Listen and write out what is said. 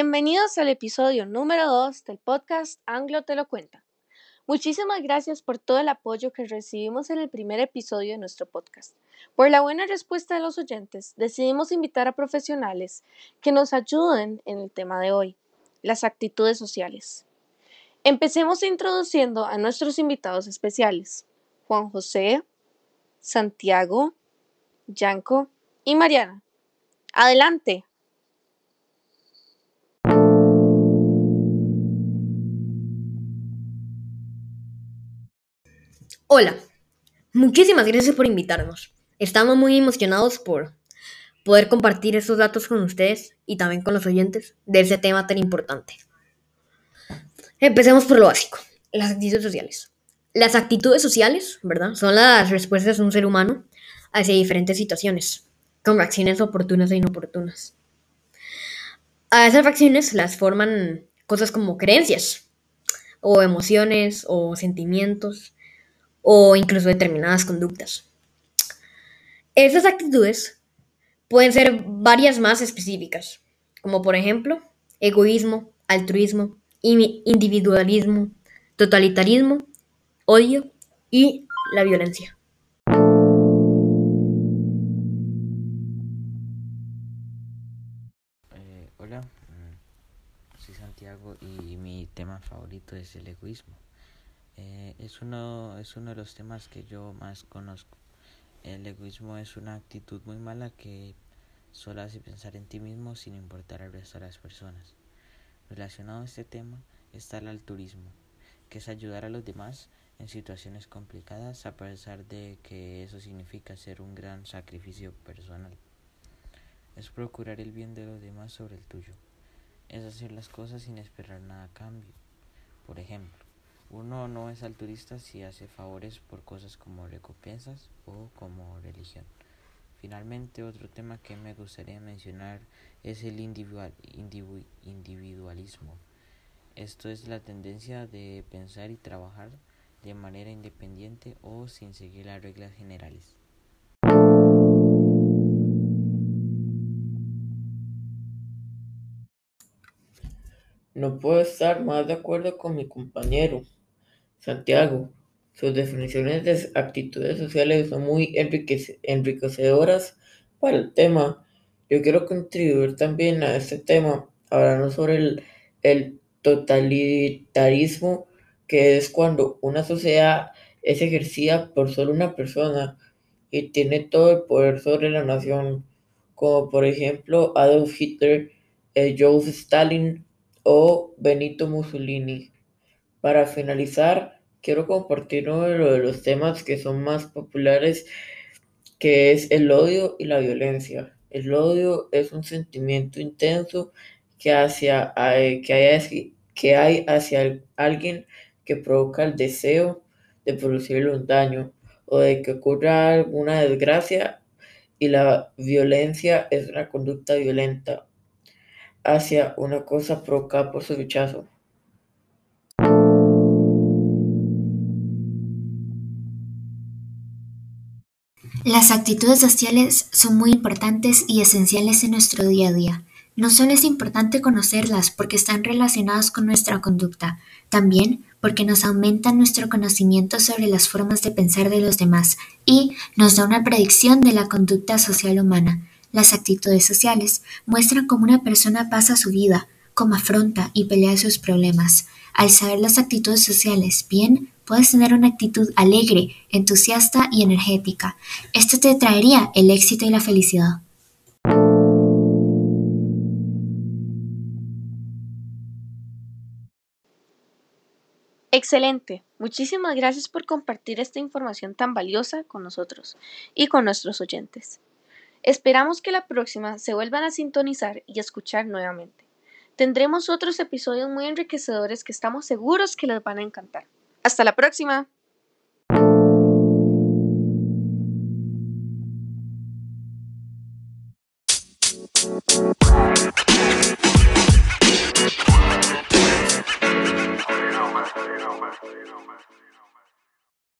Bienvenidos al episodio número 2 del podcast Anglo te lo cuenta. Muchísimas gracias por todo el apoyo que recibimos en el primer episodio de nuestro podcast. Por la buena respuesta de los oyentes, decidimos invitar a profesionales que nos ayuden en el tema de hoy, las actitudes sociales. Empecemos introduciendo a nuestros invitados especiales, Juan José, Santiago, Yanko y Mariana. Adelante. Hola, muchísimas gracias por invitarnos. Estamos muy emocionados por poder compartir estos datos con ustedes y también con los oyentes de ese tema tan importante. Empecemos por lo básico, las actitudes sociales. Las actitudes sociales, ¿verdad? Son las respuestas de un ser humano hacia diferentes situaciones, con reacciones oportunas e inoportunas. A esas reacciones las forman cosas como creencias, o emociones, o sentimientos, o incluso determinadas conductas. Esas actitudes pueden ser varias más específicas, como por ejemplo egoísmo, altruismo, individualismo, totalitarismo, odio y la violencia. Eh, hola, mm, soy Santiago y mi tema favorito es el egoísmo. Eh, es, uno, es uno de los temas que yo más conozco. El egoísmo es una actitud muy mala que solo hace pensar en ti mismo sin importar al resto de las personas. Relacionado a este tema está el altruismo, que es ayudar a los demás en situaciones complicadas a pesar de que eso significa hacer un gran sacrificio personal. Es procurar el bien de los demás sobre el tuyo. Es hacer las cosas sin esperar nada a cambio. Por ejemplo, uno no es altruista si hace favores por cosas como recompensas o como religión. Finalmente, otro tema que me gustaría mencionar es el individual, individualismo. Esto es la tendencia de pensar y trabajar de manera independiente o sin seguir las reglas generales. No puedo estar más de acuerdo con mi compañero. Santiago. Sus definiciones de actitudes sociales son muy enriquecedoras para el tema. Yo quiero contribuir también a este tema, hablando sobre el, totalitarismo, que es cuando una sociedad es ejercida por solo una persona y tiene todo el poder sobre la nación, como por ejemplo Adolf Hitler, eh, Joseph Stalin o Benito Mussolini. Para finalizar, quiero compartir uno de los temas que son más populares, que es el odio y la violencia. El odio es un sentimiento intenso que, hacia, que, hay, que hay hacia alguien que provoca el deseo de producirle un daño o de que ocurra alguna desgracia y la violencia es una conducta violenta hacia una cosa provocada por su rechazo. Las actitudes sociales son muy importantes y esenciales en nuestro día a día. No solo es importante conocerlas porque están relacionadas con nuestra conducta, también porque nos aumentan nuestro conocimiento sobre las formas de pensar de los demás y nos da una predicción de la conducta social humana. Las actitudes sociales muestran cómo una persona pasa su vida, cómo afronta y pelea sus problemas. Al saber las actitudes sociales bien, puedes tener una actitud alegre, entusiasta y energética. Esto te traería el éxito y la felicidad. Excelente. Muchísimas gracias por compartir esta información tan valiosa con nosotros y con nuestros oyentes. Esperamos que la próxima se vuelvan a sintonizar y escuchar nuevamente. Tendremos otros episodios muy enriquecedores que estamos seguros que les van a encantar. Hasta la próxima.